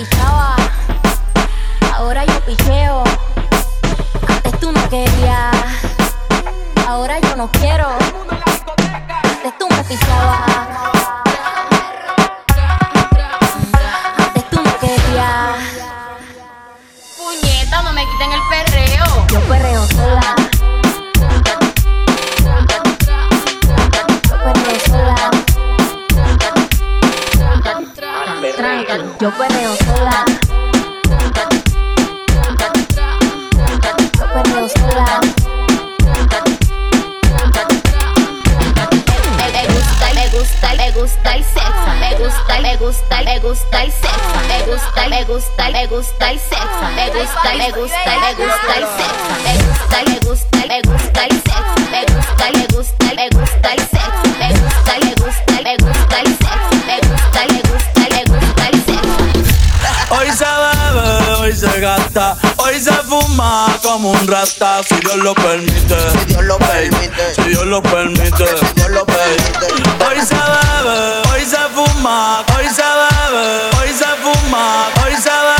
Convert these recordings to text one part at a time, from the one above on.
Antes tú me pichabas, ahora yo picheo. Antes tú no querías, ahora yo no quiero. Antes tú me pichabas. Antes tú no querías. Puñeta, no me quiten el perreo. Yo perreo sola. Yo perreo gusta, me gusta el sexo. Me gusta, me gusta, me gusta el sexo. Me gusta, me gusta, me gusta el sexo. Me gusta, me gusta, me gusta el sexo. Me gusta, me gusta, me gusta el sexo. Me gusta, me gusta, me gusta el sexo. Hoy se bebe, hoy se gasta, hoy se fuma como un rasta, si Dios lo permite. Si Dios lo permite. Si Dios lo permite. Si Dios lo permite. Hoy se bebe, hoy se fuma, hoy se bebe, hoy se fuma, hoy se bebe.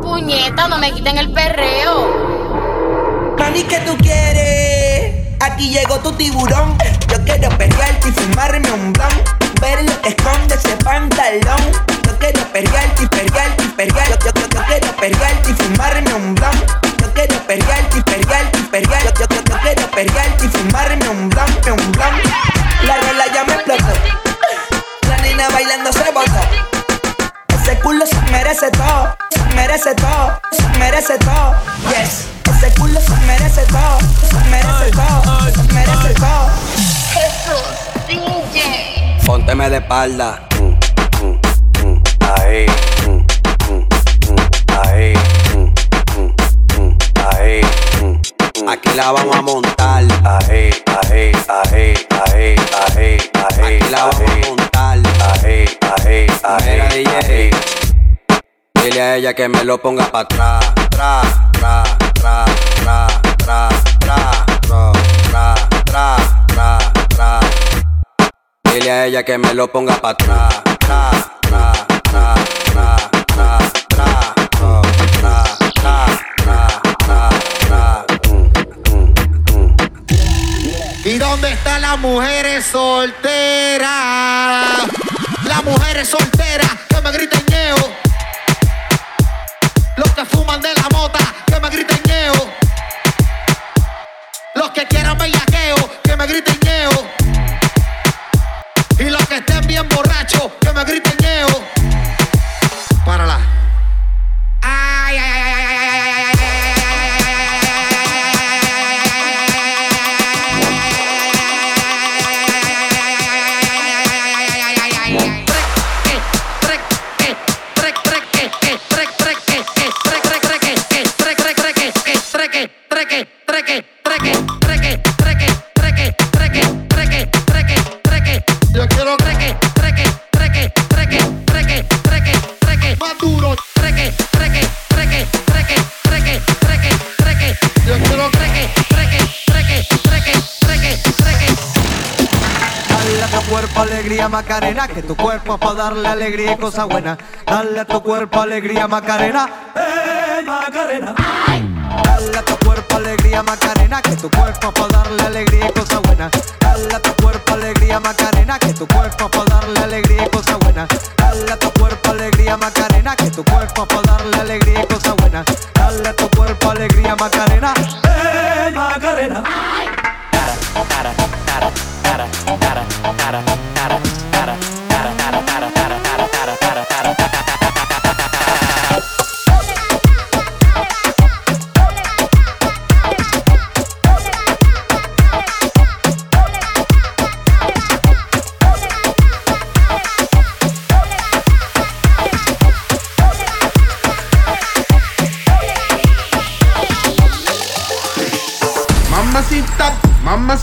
puñeta, no me quiten el perreo. Mami, ¿qué tú quieres? Aquí llegó tu tiburón. Yo quiero perrearte y fumarme un blunt. Ver lo que esconde ese pantalón. Yo quiero perrearte y perrearte y perrear. Yo, yo, yo, yo quiero perrearte y fumarme un blunt. Yo quiero perrearte y perrearte y perrear. Yo, yo, yo, quiero perrearte y fumarme un blunt, un blunt. La rola ya me explotó. La nena bailando se botó. Ese culo se merece todo, merece todo, se merece todo. Yes, ese culo se merece todo, se merece todo, se merece todo. Jesús, DJ. Pónteme de espalda. Ahí. Ahí. Ahí. Aquí la vamos a montar. Ahí, ahí, ahí, ahí, ahí, ahí. Aquí la vamos a montar. Ahí, ahí, ahí, ahí. Dile a ella que me lo ponga pa' atrás. Tra, tra, tra, tra, tra, tra, tra, tra, tra, tra. Dile a ella que me lo ponga pa' atrás. Tra, tra, tra, tra, tra, tra, tra, tra, tra, tra. Mm, mm, mm. ¿Y dónde están las mujeres solteras? Las mujeres solteras que me griten ñeo. La mota que me griten ñeo. Los que quieran bellaqueo que me griten ñeo. Y los que estén bien borrachos que me griten ñeo. Párala. Ay, alegría Macarena, que tu cuerpo es para darle alegría y cosas buenas. Dale a tu cuerpo alegría Macarena, eh Macarena. Dale a tu cuerpo alegría Macarena, que tu cuerpo es para darle alegría y cosas buenas. Dale a tu cuerpo alegría Macarena, que tu cuerpo es para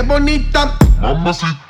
qué bonita. Mamacita,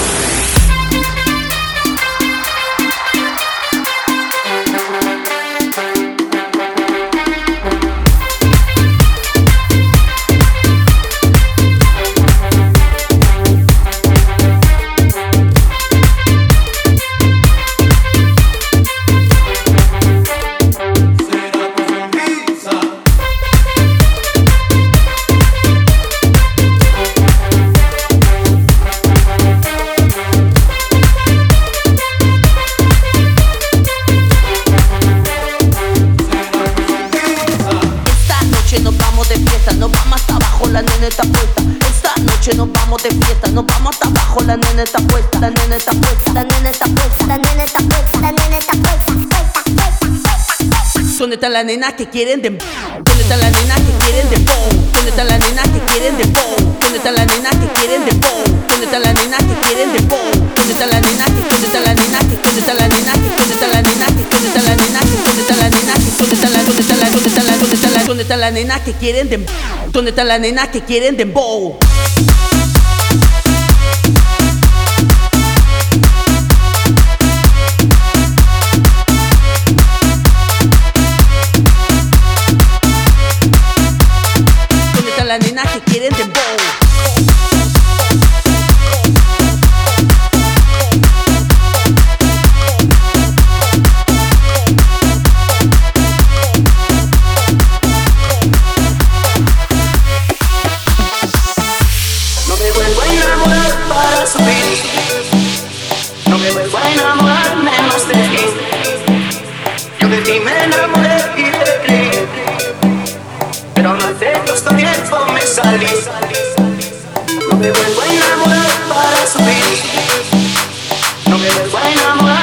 Abajo, la nena está puesta, la nena está puesta, la nena está puesta, la nena está puesta, la nena está puesta. ¿Dónde están las nenas que quieren de ¿Dónde están las nenas que quieren de ¿Dónde están las nenas que quieren de ¿Dónde están las nenas que quieren de ¿Dónde están las nenas que quieren de ¿Dónde están las nenas que dónde están las nenas que dónde están las nenas que dónde están las nenas que dónde están las nenas que dónde están las nenas que dónde están las dónde están las dónde están las dónde están las dónde están las nenas que quieren de ¿Dónde están las nenas que quieren dembow? Me vuelvo a enamorar para subir. No me vuelvo a enamorar